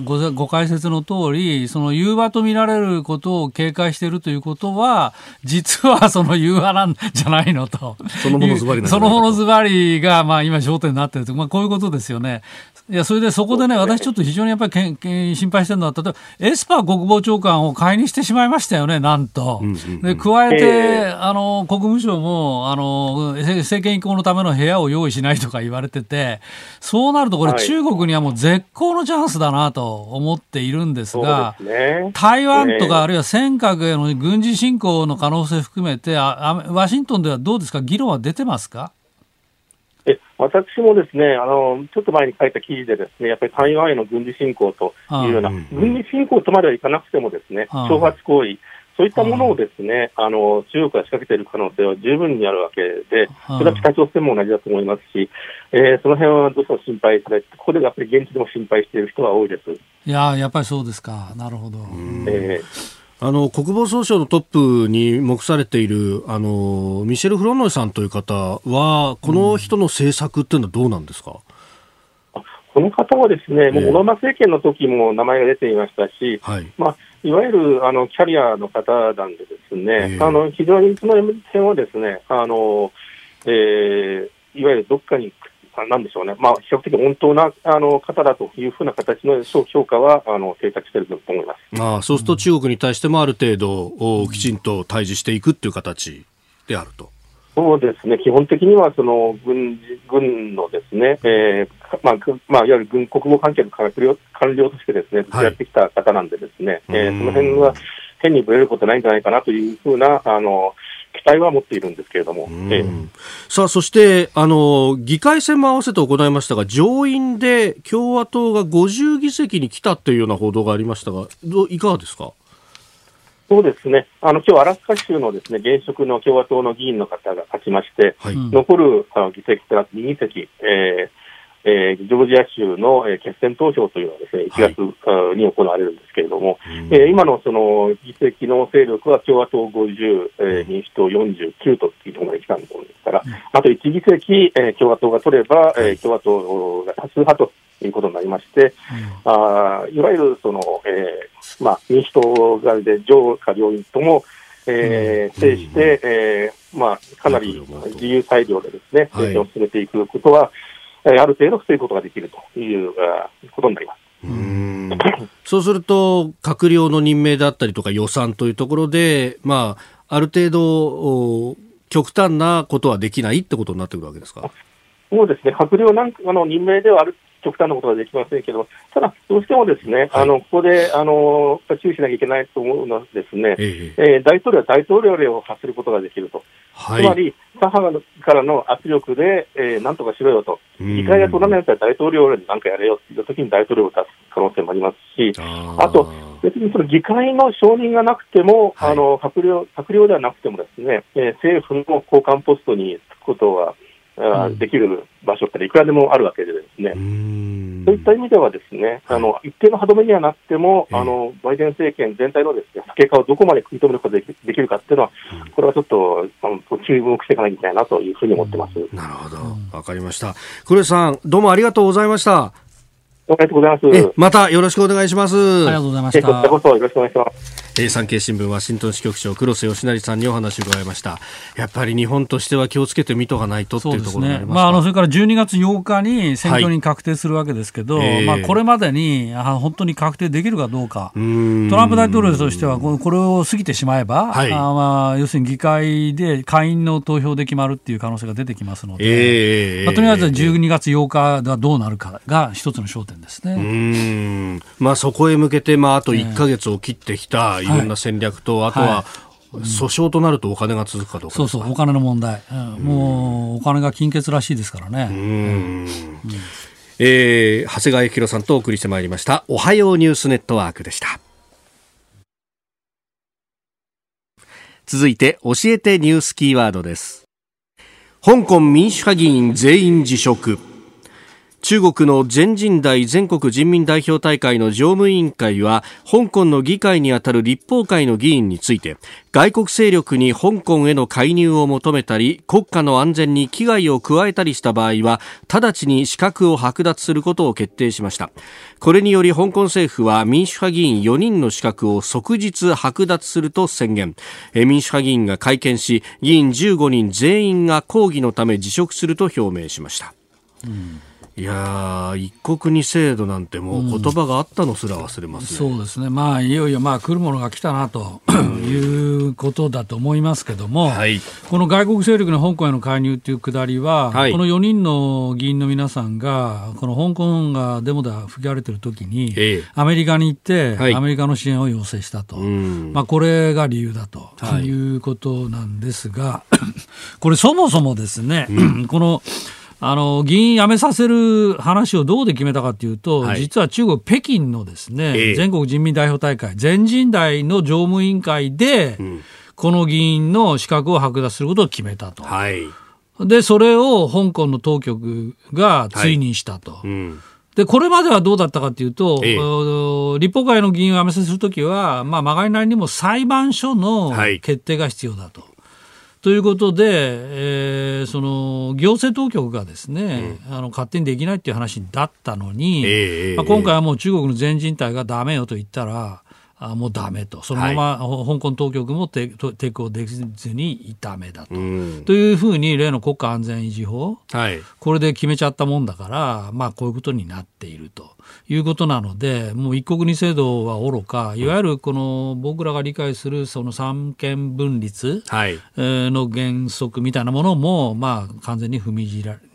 ごご解説の通りその融和と見られることを警戒しているということは実はその融和なんじゃないのと。そのものズバリそのものズバリがまあ今焦点になっているとまあこういうことですよね。いや、それでそこでね、私ちょっと非常にやっぱりけんけん心配してるのは、例えば、エスパー国防長官を解任してしまいましたよね、なんと。で、加えて、えー、あの、国務省も、あの、政権移行のための部屋を用意しないとか言われてて、そうなるとこれ、中国にはもう絶好のチャンスだなと思っているんですが、ね、台湾とか、あるいは尖閣への軍事侵攻の可能性含めてあ、ワシントンではどうですか、議論は出てますか？え私もですねあのちょっと前に書いた記事で、ですねやっぱり台湾への軍事侵攻というような、軍事侵攻とまではいかなくても、ですね挑発行為、そういったものをですねあの中国が仕掛けている可能性は十分にあるわけで、それは北朝鮮も同じだと思いますし、えー、その辺はどうしても心配されて、ここでやっぱり現地でも心配している人は多いです。いややっぱりそうですか、なるほど。えーあの国防総省のトップに目されているあのミシェル・フロンノイさんという方は、この人の政策っていうのはどうなんですか、うん、この方はですね、もうオバマ政権の時も名前が出ていましたし、はい、まあ、いわゆるあのキャリアの方なんでですね、あの非常にその辺はですね、あのえー、いわゆるどっかになんでしょうね、まあ、比較的本当なあの方だというふうな形の評価はあの定着していると思います。あそうすると中国に対してもある程度、うん、きちんと対峙していくという形であると。そうですね、基本的にはその軍軍のですね、えーまあまあ、いわゆる軍国防関係の官僚官僚としてですね、やってきた方なんで、ですね、はい、えー、その辺は変にぶれることないんじゃないかなというふうなあの期待は持っているんですけれども。えー、さあ、そして、あの、議会選も合わせて行いましたが、上院で共和党が50議席に来たというような報道がありましたが、どいかがですか？そうですね、あの今日アラスカ州のですね現職の共和党の議員の方が勝ちまして、はい、残るあの議席プラス2議席、えー、えー、ジョージア州の、えー、決選投票というのはですね、1月、はい、に行われるんですけれども、うん、えー、今のその議席の勢力は共和党50、えー、民主党49というところまで来たんですから、うん、あと1議席、えー、共和党が取れば、えー、共和党が多数派ということになりまして、うん、あいわゆるその、えーまあ、民主党側で上下両院とも、えー、制して、えーまあ、かなり自由裁量でですね、政治を進めていくことは、ある程度防ぐことができるということになります。うん。そうすると、閣僚の任命だったりとか予算というところで、まあ、ある程度、極端なことはできないってことになってくるわけですか？そうですね、閣僚なんかの任命ではある極端なことはできませんけど、ただ、どうしてもですね、はい、あのここであの注意しなきゃいけないと思うのはですね、ええ。えー、大統領は大統領令を発することができると。はい、つまり、左派からの圧力で、えー、なんとかしろよと、議会が取らないやったら大統領なんかやれよって言ったときに大統領を出す可能性もありますし、あと、別にその議会の承認がなくても、はい、あの閣僚閣僚ではなくてもですね、えー、政府の高官ポストに就くことは、うん、できる場所っていくらでもあるわけでですね、そういった意味ではですね、あの一定の歯止めにはなっても、あのバイデン政権全体のですね経過をどこまで食い止めることができできるかっていうのは、これはちょっとあの注目していかなきゃいけないなというふうに思ってます。なるほど、わかりました。黒石さん、どうもありがとうございました。ありがとうございます。またよろしくお願いします。ありがとうございました。こちらこそよろしくお願いします。え産経新聞ワシントン支局長黒瀬義成さんにお話を伺いました。やっぱり日本としては気をつけてみとかないとっていうところね。まあ、あのそれから12月8日に選挙に確定するわけですけど、はいまあ、これまでにあ本当に確定できるかどうか。トランプ大統領としてはこれを過ぎてしまえば、はい、あまあ、要するに議会で下院の投票で決まるっていう可能性が出てきますので、えー、まあ、とりあえず12月8日がどうなるかが一つの焦点ですね。うん。まあ、そこへ向けて、まあ、あと1か月を切ってきたい。ろんな戦略と、あとは、訴訟となるとお金が続くかどうかそうそう、お金の問題、うん、もうお金が金欠らしいですからね。うん。うん。えー、長谷川幸宏さんとお送りしてまいりました。おはようニュースネットワークでした。続いて、教えてニュースキーワードです。香港民主派議員全員辞職。中国の全人代全国人民代表大会の常務委員会は香港の議会にあたる立法会の議員について外国勢力に香港への介入を求めたり国家の安全に危害を加えたりした場合は直ちに資格を剥奪することを決定しました。これにより香港政府は民主派議員4人の資格を即日剥奪すると宣言。民主派議員が会見し議員15人全員が抗議のため辞職すると表明しました、うん。いや一国二制度なんてもう言葉があったのすら忘れます、ね。うん、そうですね、まあ、いよいよまあ来るものが来たなということだと思いますけども、はい、この外国勢力の香港への介入というくだりは、はい、この4人の議員の皆さんが、この香港がデモで吹き荒れてる時に、ええ、アメリカに行って、はい、アメリカの支援を要請したと、まあ、これが理由だと、い、うことなんですが、これ、そもそもですね、うん、このあの議員辞めさせる話をどうで決めたかというと、はい、実は中国、北京のですね、えー、全国人民代表大会、全人代の常務委員会で、うん、この議員の資格を剥奪することを決めたと。はい、で、それを香港の当局が追認したと。はいうん。で、これまではどうだったかというと、ええ、立法会の議員を辞めさせるときは、まあ、まがいなりにも裁判所の決定が必要だと。はいということで、えー、その行政当局がですね、うん、あの勝手にできないっていう話だったのに、えー、まあ、今回はもう中国の全人代がだめよと言ったら、あもうだめと、そのまま、香港当局も抵抗できずにだめだと、うん、というふうに例の国家安全維持法、はい、これで決めちゃったもんだから、まあ、こういうことになっていると。いうことなので、もう一国二制度はおろか、いわゆるこの僕らが理解するその三権分立の原則みたいなものも、まあ、完全に踏み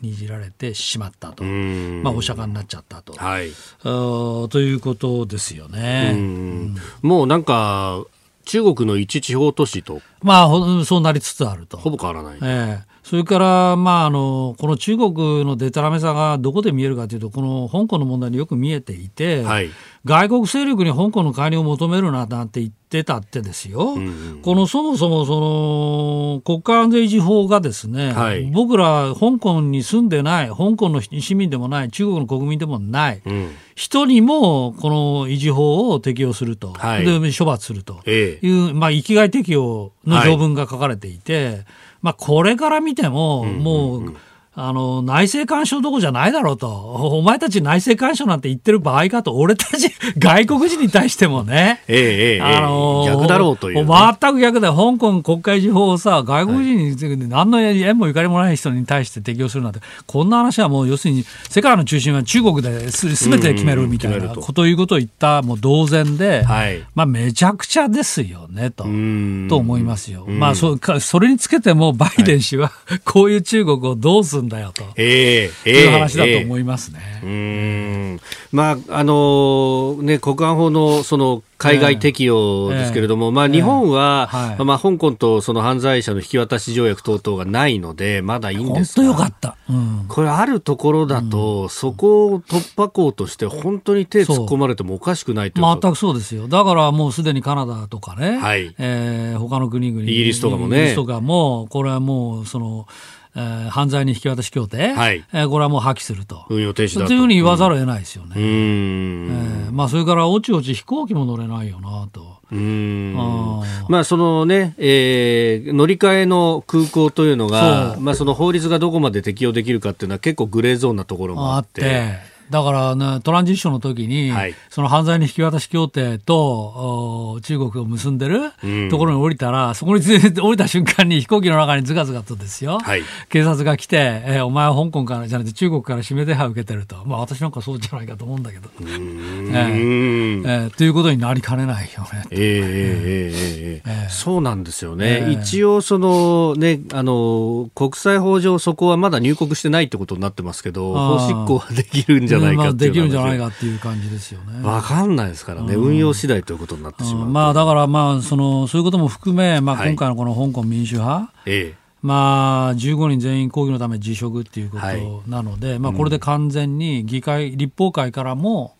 にじられてしまったと、まあ、お釈迦になっちゃったと、はい、ということですよね。うんもうなんか中国の一地方都市と。まあ、そうなりつつあると。ほぼ変わらない。ええそれから、まあ、あのこの中国のでたらめさがどこで見えるかというと、この香港の問題によく見えていて、はい、外国勢力に香港の介入を求めるななんて言ってたってですよ、うんうん、このそもそもその国家安全維持法がですね、はい、僕ら香港に住んでない、香港の市民でもない、中国の国民でもない、うん、人にもこの維持法を適用すると、はい、で処罰するという、ええ、まあ、生きがい適用の条文が書かれていて、まあ、これから見ても、もう、あの、内政干渉どこじゃないだろうと。お前たち内政干渉なんて言ってる場合かと。俺たち、外国人に対してもね。ええ、あの逆だろうという、ね、全く逆で、香港国会時法をさ、外国人に何の縁もゆかりもない人に対して適用するなんて、こんな話はもう要するに、世界の中心は中国ですすべて決めるみたいなこということを言ったもう同然で、はい、まあめちゃくちゃですよね、と、と思いますよ。まあそ、それにつけてもバイデン氏は、こういう中国をどうするすんだよと、えー、いう話だと思いますね。えー、うん。まああのー、ね、国安法のその海外適用ですけれども、えー、まあ、日本は、えーはい、まあ、香港とその犯罪者の引き渡し条約等々がないので、まだいいんです本当よかった、うん、これ、あるところだと、うん、そこを突破口として、本当に手突っ込まれてもおかしくないと全くそうですよ、だからもうすでにカナダとかね、はい。えー、他の国々、イギリスとかもね、イギリスとかも、これはもう、その、えー、犯罪人引き渡し協定、はいえー、これはもう破棄すると。運用停止だと。というふうに言わざるを得ないですよね。うん、えー、まあ、それから、おちおち飛行機も乗れないよなと。うんまあそのね、えー、乗り換えの空港というのが、まあその法律がどこまで適用できるかっていうのは結構グレーゾーンなところもあって。だから、ね、トランジッションの時に、はい、その犯罪の引き渡し協定と中国を結んでるところに降りたら、うん、そこに降りた瞬間に飛行機の中にずかずかとですよ、はい、警察が来て、えー、お前は香港からじゃなくて中国から指名手配を受けてると、まあ、私なんかそうじゃないかと思うんだけど。えー、えー、ということになりかねないよね。えー、えそうなんですよね。一応その、ね、あの国際法上そこはまだ入国してないってことになってますけど、法執行はできるんじゃないかっていう、できるんじゃないかっていう感じですよね。わかんないですからね、運用次第ということになってしまう。まあ、だからまあその、そういうことも含め、まあ、今回のこの香港民主派、ええ。まあ、15人全員抗議のため辞職っていうことなので、はい、まあ、これで完全に議会、立法会からも、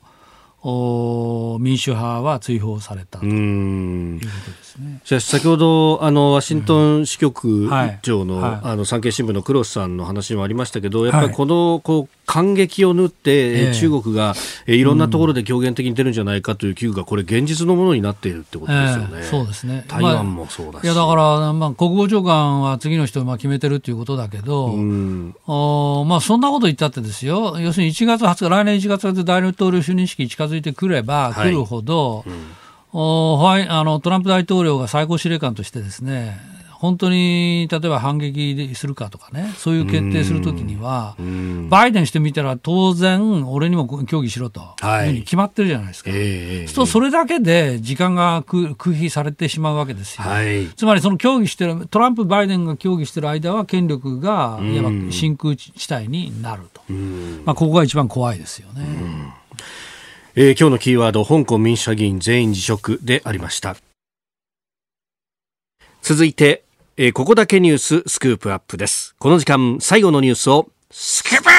お民主派は追放されたということですね。じゃ先ほどあのワシントン支局長のうん。はい。はい、あの産経新聞の黒瀬さんの話もありましたけど、やっぱりこのこう感激を縫って、中国が、えいろんなところで強権的に出るんじゃないかという危惧がこれ現実のものになっているってことですよね。えー、そうですね。台湾もそうだし。まあ、いやだからまあ国防長官は次の人をまあ決めてるということだけど、うん、おまあそんなこと言ったってですよ。要するに1月20日来年1月で大統領就任式近づいてくれば来るほど、はいうん、おあのトランプ大統領が最高司令官としてですね本当に例えば反撃するかとかね、そういう決定するときには、バイデンしてみたら、当然、俺にも協議しろと、はい、決まってるじゃないですか。えー、それだけで時間が空費されてしまうわけですよ。はい、つまり、その協議してる、トランプ、バイデンが協議してる間は、権力がいわば真空地帯になると、まあ、ここが一番怖いですよね。えー、今日のキーワード、香港民主派議員全員辞職でありました。続いて、えー、ここだけニューススクープアップです。この時間、最後のニュースを、スクープ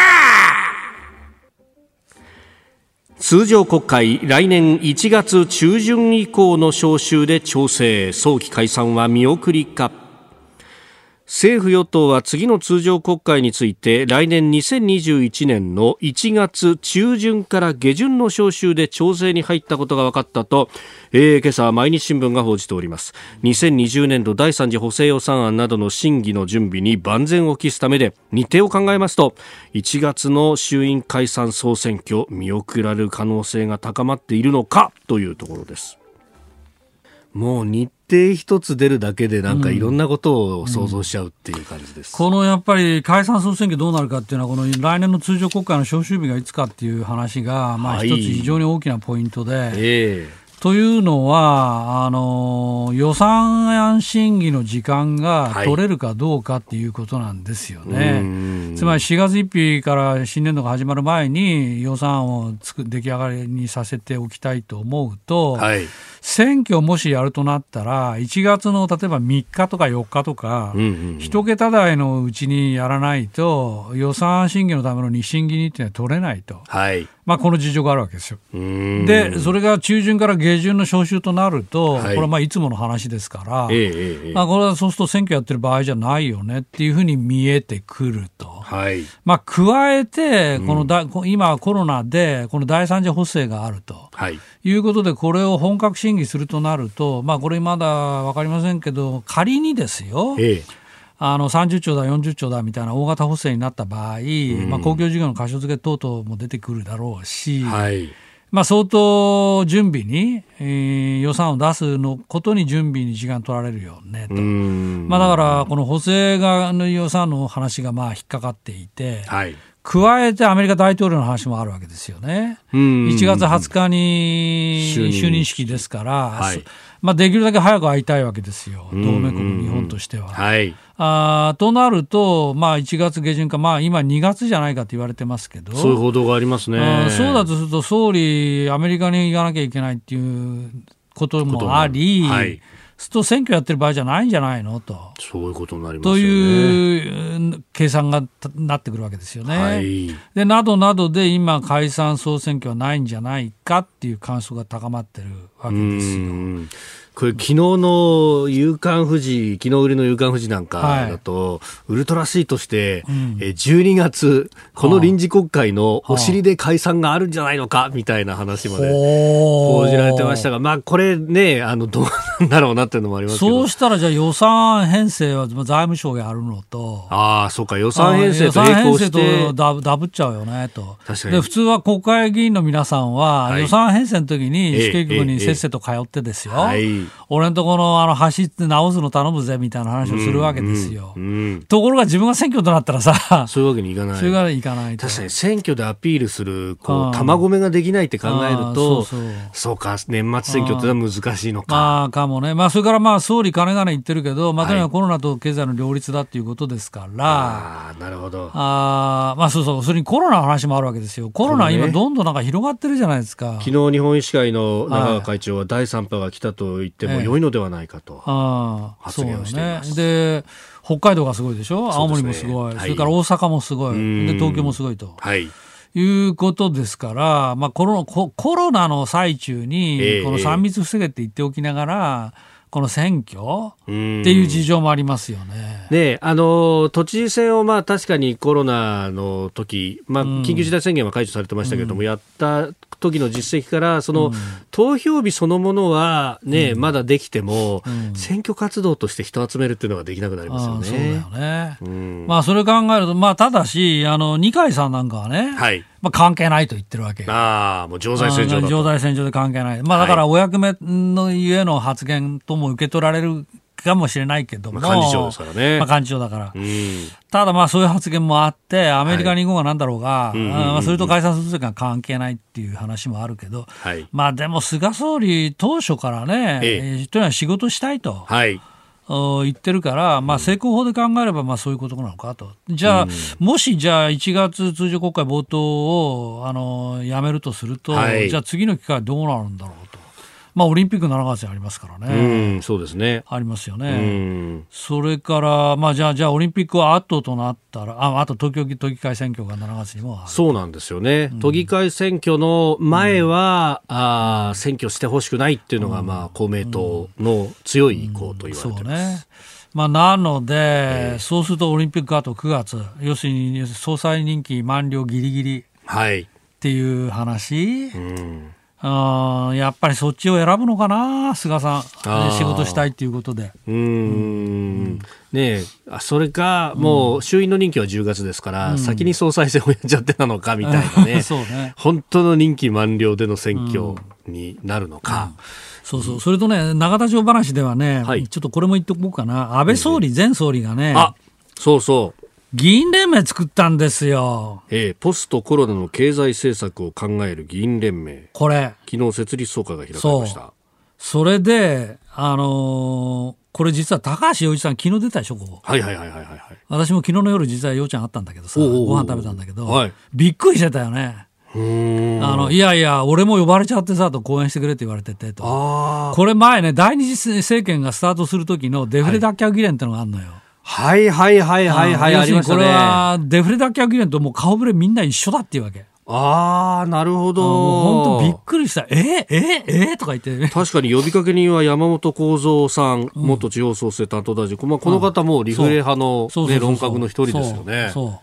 通常国会、来年1月中旬以降の召集で調整、早期解散は見送りか。政府与党は次の通常国会について来年2021年の1月中旬から下旬の召集で調整に入ったことが分かったと、えー、今朝毎日新聞が報じております。2020年度第3次補正予算案などの審議の準備に万全を期すためで日程を考えますと1月の衆院解散総選挙見送られる可能性が高まっているのかというところです。もう日程一つ出るだけでなんかいろんなことを想像しちゃうっていう感じです、うん。うん、このやっぱり解散総選挙どうなるかっていうのはこの来年の通常国会の召集日がいつかっていう話がまあ一つ非常に大きなポイントで、はい、え。ーというのは、あの予算案審議の時間が取れるかどうかっていうことなんですよね。はい、つまり4月1日から新年度が始まる前に予算案をつく出来上がりにさせておきたいと思うと、はい、選挙をもしやるとなったら、1月の例えば3日とか4日とか、一桁台のうちにやらないと、予算案審議のための日審議にっていうのは取れないと。はいまあ、この事情があるわけですよ。で、それが中旬から下旬の召集となると、はい、これはまあいつもの話ですから、ええまあ、これはそうすると選挙やってる場合じゃないよねっていうふうに見えてくると。はい、まあ、加えて、このだ、うん、今コロナで、この第三次補正があると、はい、いうことで、これを本格審議するとなると、まあ、これまだ分かりませんけど、仮にですよ、ええあの30兆だ、40兆だみたいな大型補正になった場合、うん、まあ、公共事業の箇所付け等々も出てくるだろうし、はい、まあ、相当準備に、えー、予算を出すのことに準備に時間取られるよねと、まあ、だからこの補正側の予算の話がまあ引っかかっていて、はい、加えてアメリカ大統領の話もあるわけですよね。1月20日に就任。式ですから、はい、まあ、できるだけ早く会いたいわけですよ、同盟国、日本としては。はい、あとなると、まあ、1月下旬か、まあ、今、2月じゃないかと言われてますけど、そういう報道がありますね。そうだとすると、総理、アメリカに行かなきゃいけないっていうこともあり、はいすると選挙やってる場合じゃないんじゃないの？と。そういうことになりますという計算がなってくるわけですよね。はい、でなどなどで今解散総選挙はないんじゃないかっていう感想が高まってるわけですよ。これ昨日の夕刊富士、昨日売りの夕刊富士なんかだと、はい、ウルトラ C として、うん、え12月、この臨時国会のお尻で解散があるんじゃないのか、みたいな話まで報じられてましたが、まあこれね、あの、どう なんだろうなっていうのもありますけど。そうしたらじゃあ予算編成は財務省がやるのと。ああ、そうか、予算編成と並行して。予算編成とダブダブっちゃうよね、と。確かに。で、普通は国会議員の皆さんは、予算編成の時に、主計局にせっせと通ってですよ。はい俺のところあの走って直すの頼むぜみたいな話をするわけですよ。うんうん、ところが自分が選挙となったらさ、そういうわけにいかない。そういうわけにいかない確かに選挙でアピールする、こう、玉込めができないって考えると、そうか、年末選挙ってのは難しいのか。まあ、かもね。まあ、それからまあ、総理金がね言ってるけど、まあ、とにかくコロナと経済の両立だっていうことですから、ああ、なるほど。あまあ、そうそう、それにコロナの話もあるわけですよ。コロナ今どんどんなんか広がってるじゃないですか。昨日日本医師会の中川会長は第3波が来たと言っても良いのではないかと発言をしています。で北海道がすごいでしょ、青森もすごい、それから大阪もすごい、で東京もすごいと。はい。いうことですから、まあ、コロコロナの最中に、この3密防げって言っておきながら、この選挙っていう事情もありますよね。ねあの都知事選をまあ確かにコロナの時、まあ緊急事態宣言は解除されてましたけれども、うん、やった時の実績からその、うん、投票日そのものはね、うん、まだできても、選挙活動として人を集めるっていうのができなくなりますよね。そうだよね。まあそれ考えるとまあただしあの二階さんなんかはね。はい。まあ、関係ないと言ってるわけああ、もう常在戦場だ常在戦場で関係ない。まあ、だから、お役目のゆえの発言とも受け取られるかもしれないけども。まあ、幹事長ですからね。まあ、幹事長だから。うん、ただ、まあ、そういう発言もあって、アメリカに行こうがなんだろうが、まあ、それと解散するときは関係ないっていう話もあるけど、はい、まあ、でも、菅総理、当初からね、ええというのは仕事したいと。はい言ってるから、まあ、成功法で考えればまあそういうことなのかと、じゃあ、うん、もしじゃあ1月通常国会冒頭をあのやめるとすると、はい、じゃあ次の機会どうなるんだろうと。まあ、オリンピック7月にありますからね。うん、そうですね。ありますよね。それから、まあ、じゃあ、じゃあ、オリンピックは後となったら、ああと東京都議会選挙が7月にもそうなんですよね。うん、都議会選挙の前は、うん、あ選挙してほしくないっていうのが、まあ、公明党の強い意向と言われてます。うん、そうね。まあ、なので、えー、そうするとオリンピックあと9月、要するに総裁任期満了ぎりぎりっていう話。はいうんあやっぱりそっちを選ぶのかな、菅さん、仕事したいっていうことで。うん。うん。ねそれか、もう衆院の任期は10月ですから、うん、先に総裁選をやっちゃってなのかみたいなね、ね。本当の任期満了での選挙になるのか。うん、そうそう、それとね、永田町話ではね、はい、ちょっとこれも言っておこうかな、安倍総理、前総理がね、あそうそう。議員連盟作ったんですよ。ええ、ポストコロナの経済政策を考える議員連盟。これ。昨日設立総会が開かれました。それで、あのー、これ実は高橋洋一さん昨日出たでしょ、ここ。はいはいはいはいはい。私も昨日の夜実は洋ちゃんあったんだけどさ、ご飯食べたんだけど、はい、びっくりしてたよね。あのいやいや、俺も呼ばれちゃってさと講演してくれって言われててと、これ前ね、第二次政権がスタートする時のデフレ脱却議連ってのがあるのよ。はいはいはいはいはいはい、ありましたね。これは、デフレ脱却議連ともう顔ぶれみんな一緒だっていうわけ。ああ、なるほど。本当びっくりした。えー、えー、えー、とか言って、ね、確かに呼びかけ人は山本幸三さん、元地方創生担当大臣。まあ、この方もリフレ派の、ね、論客の一人ですよね。そ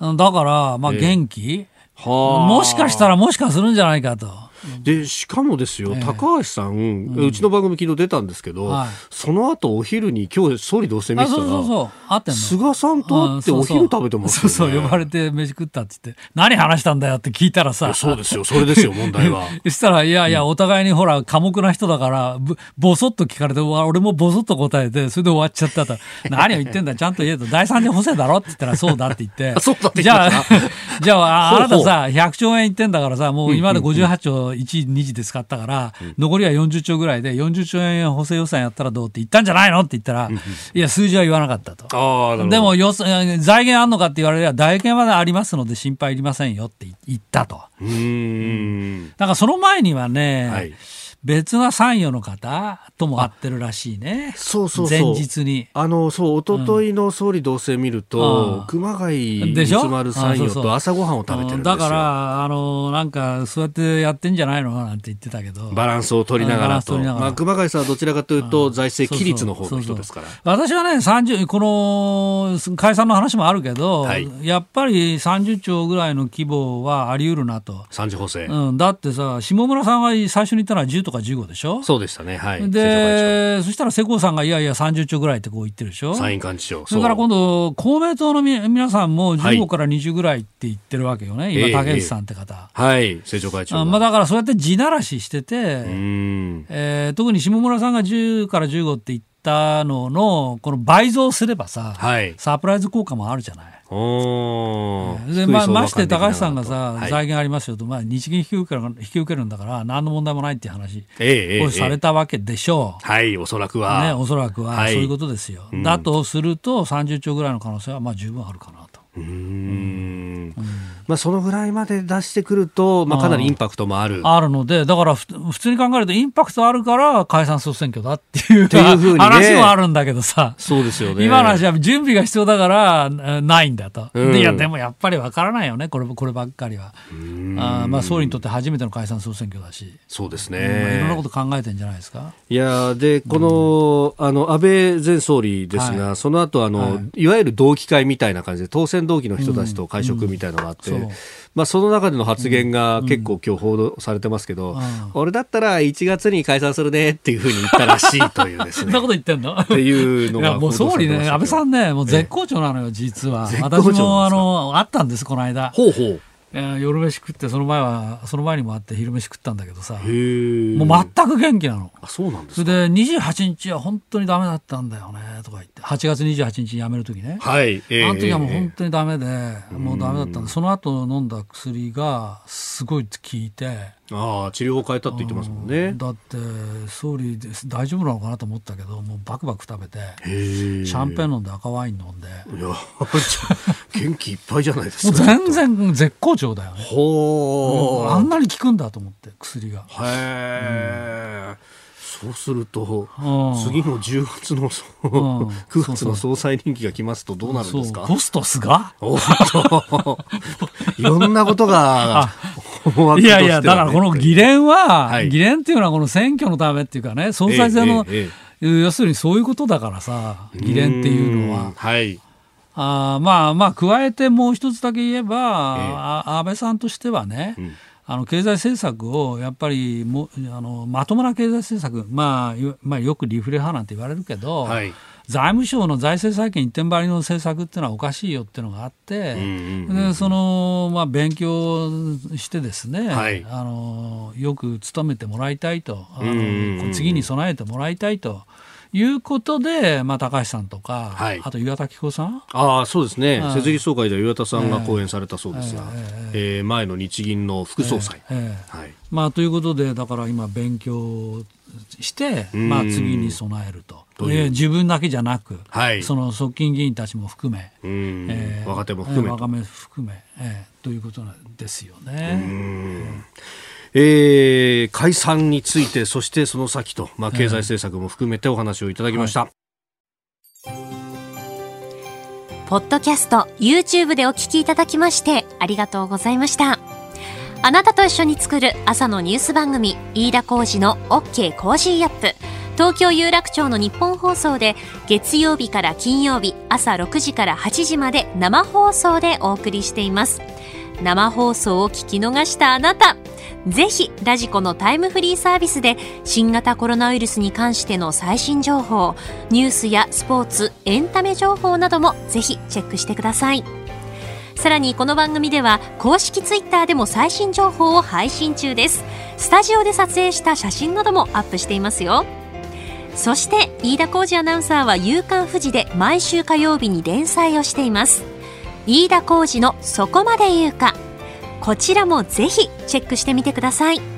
うだから、まあ、元気、はもしかしたらもしかするんじゃないかと。でしかもですよ、えー、高橋さん、うちの番組昨日出たんですけど、はい、その後お昼に今日総理同棲見てたら菅さんと会ってお昼食べてますよ、ね、そうそう呼ばれて飯食ったって言って何話したんだよって聞いたらさ。そうですよそれですよ 問題は。そしたらいやいやお互いにほら寡黙な人だからぼそっと聞かれて俺もぼそっと答えてそれで終わっちゃったと。何を言ってんだちゃんと言えと。第三次補正だろって言ったらそうだって言って。じゃあじゃああなたさ100兆円言ってんだからさもう今まで58兆1、2時で使ったから、残りは40兆ぐらいで、40兆円補正予算やったらどうって言ったんじゃないのって言ったら、いや、数字は言わなかったと。でも予算、財源あんのかって言われれば、財源はありますので心配いりませんよって言ったと。だからその前にはね、はい別な参与の方とも会ってるらしいね。そうそう前日に。あの、そう、一昨日の総理同棲見ると、うん、熊谷でしょ？丸参与と朝ごはんを食べてるんですよ。だから、あの、なんか、そうやってやってんじゃないの？なんて言ってたけど。バランスを取りながらと。まあ、熊谷さんはどちらかというと、財政規律の方の人ですから。私はね、30、この解散の話もあるけど、はい、やっぱり30兆ぐらいの規模はあり得るなと。3次補正。うん、だってさ、下村さんが最初に言ったのは10とか15でしょ？そうでしたね。はい。で、そしたら世耕さんがいやいや30兆ぐらいってこう言ってるでしょ？参院幹事長。それから今度、公明党のみ皆さんも15から20ぐらいって言ってるわけよね。はい、今、竹内さんって方。えー、はい。政調会長。まあだからそうやって地ならししてて、えー、特に下村さんが10から15って言ったのの、この倍増すればさ、はい、サプライズ効果もあるじゃない。でままして高橋さんがさ、はい、財源ありますよと、まあ、日銀引き受ける引き受けるんだから、何の問題もないっていう話をされたわけでしょう、えええ、はい、おそらくは。ね、おそらくは、そういうことですよ。うん、だとすると、30兆ぐらいの可能性はまあ十分あるかなと。うん、まあ、そのぐらいまで出してくると、まあ、かなりインパクトもある。あるので、だから普通に考えると、インパクトあるから解散総選挙だっていうっていうね、話もあるんだけどさ、そうですよね。今の話は準備が必要だからないんだと、うん、でいやでもやっぱりわからないよね、これこればっかりは。あまあ、総理にとって初めての解散総選挙だし、そうですね、いろんなこと考えてんじゃないですか。いやでこの,、あの安倍前総理ですが、はい、その後あの、はい、いわゆる同期会みたいな感じで、当選同期の人たちと会食みたいなのがあって。うんうんまあ、その中での発言が結構今日報道されてますけど、うん、俺だったら1月に解散するねっていうふうに言ったらしいというですね。そんなこと言ってんの？っていうのがもう総理ね、安倍さんね、もう絶好調なのよ、実は。私もあの、あったんです、この間。ほうほう。夜飯食ってその前はその前にもあって昼飯食ったんだけどさ。もう全く元気なの。あそうなんですそれで28日は本当にダメだったんだよねとか言って。8月28日に辞める時ね、はいえー、あの時はもう本当にダメで、えー、もうダメだったんでその後飲んだ薬がすごい効いてああ治療を変えたって言ってますもんね。だって総理です大丈夫なのかなと思ったけどもうバクバク食べてシャンペーン飲んで赤ワイン飲んで。いや 元気いっぱいじゃないですか。全然絶好調だよね。ほうあんなに効くんだと思って薬が。へえ、そうすると、次の10月の、9月の総裁任期が来ますとどうなるんですか？ポストスが？いろんなことがいやいや、だからこの議連は、はい、議連っていうのはこの選挙のためっていうかね、総裁選の、えええ、要するにそういうことだからさ、議連っていうのは。はい。あまあまあ、加えてもう一つだけ言えば、安倍さんとしてはね、うん。あの経済政策をやっぱりもあのまともな経済政策、まあ、まあよくリフレ派なんて言われるけど、はい、財務省の財政再建一点張りの政策っていうのはおかしいよっていうのがあって、でその、まあ、勉強してですね、はい、あのよく努めてもらいたいとあの次に備えてもらいたいと。いうことで、まあ、高橋さんとか、はい、あと岩田紀子さん？ああそうですね、設立総会では岩田さんが講演されたそうですが、えー、えー、前の日銀の副総裁。えー、はい。まあ、ということで、だから今、勉強して、まあ、次に備えると。え自分だけじゃなく、はい、その側近議員たちも含め、えー、若手も含め、若手含め、えー、ということなんですよね。えー、解散について、そしてその先と、まあ、経済政策も含めてお話をいただきました。はいポッドキャスト、YouTube でお聞きいただきまして、ありがとうございました。あなたと一緒に作る朝のニュース番組、飯田浩司の OK Cozy Up。東京有楽町のニッポン放送で月曜日から金曜日朝6時から8時まで生放送でお送りしています。生放送を聞き逃したあなた、ぜひ、ラジコのタイムフリーサービスで、新型コロナウイルスに関しての最新情報、ニュースやスポーツ、エンタメ情報などもぜひチェックしてください。さらにこの番組では公式ツイッターでも最新情報を配信中です。スタジオで撮影した写真などもアップしていますよ。そして飯田浩二アナウンサーは「夕刊富士」で毎週火曜日に連載をしています。飯田浩二の「そこまで言うか」こちらもぜひチェックしてみてください。